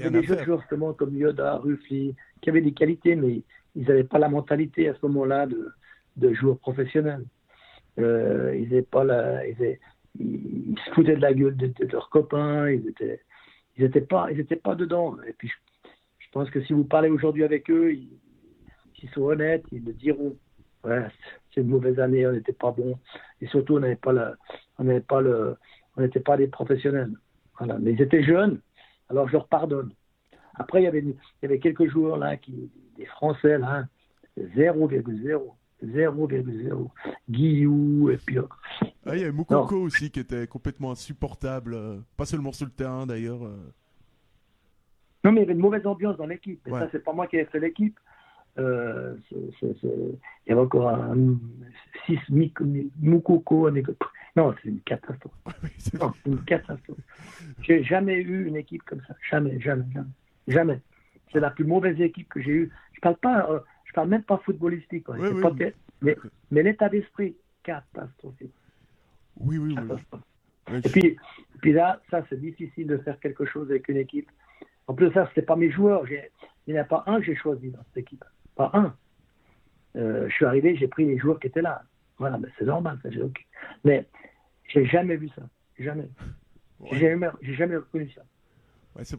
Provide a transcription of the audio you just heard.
Il y avait des jeunes joueurs justement comme Yoda, Ruffly, qui avaient des qualités, mais ils n'avaient pas la mentalité à ce moment-là de, de joueurs professionnels. Euh, ils n'avaient pas la, ils, ils, se foutaient de la gueule de, leurs copains, ils étaient, ils étaient pas, ils étaient pas dedans. Et puis je, pense que si vous parlez aujourd'hui avec eux, s'ils sont honnêtes, ils le diront. Ouais, c'est une mauvaise année, on n'était pas bon, et surtout on n'avait pas la, on n'avait pas le, on n'était pas des professionnels. Voilà. Mais ils étaient jeunes, alors je leur pardonne. Après, il y avait, il y avait quelques joueurs là, qui, des Français là, 0,0. 0,0. Guillou, et puis. Ah, il y avait Moukoko aussi qui était complètement insupportable, euh, pas seulement sur le terrain d'ailleurs. Euh. Non, mais il y avait une mauvaise ambiance dans l'équipe. Et ça, c'est pas moi qui ai fait l'équipe. Euh, il y avait encore un 6 Moukoko. Non, c'est une catastrophe. non, c'est une catastrophe. J'ai jamais eu une équipe comme ça. Jamais, jamais, jamais. Jamais. C'est la plus mauvaise équipe que j'ai eue. Je parle pas, euh, je parle même pas footballistique. mais, mais l'état d'esprit, catastrophique. Oui, oui, oui. Et puis, puis là, ça, c'est difficile de faire quelque chose avec une équipe. En plus, ça, c'était pas mes joueurs. Il n'y en a pas un que j'ai choisi dans cette équipe. Pas un. Euh, je suis arrivé, j'ai pris les joueurs qui étaient là. Voilà, mais c'est normal, ça, j'ai okay. Mais j'ai jamais vu ça. Jamais. J'ai jamais, jamais reconnu ça. c'est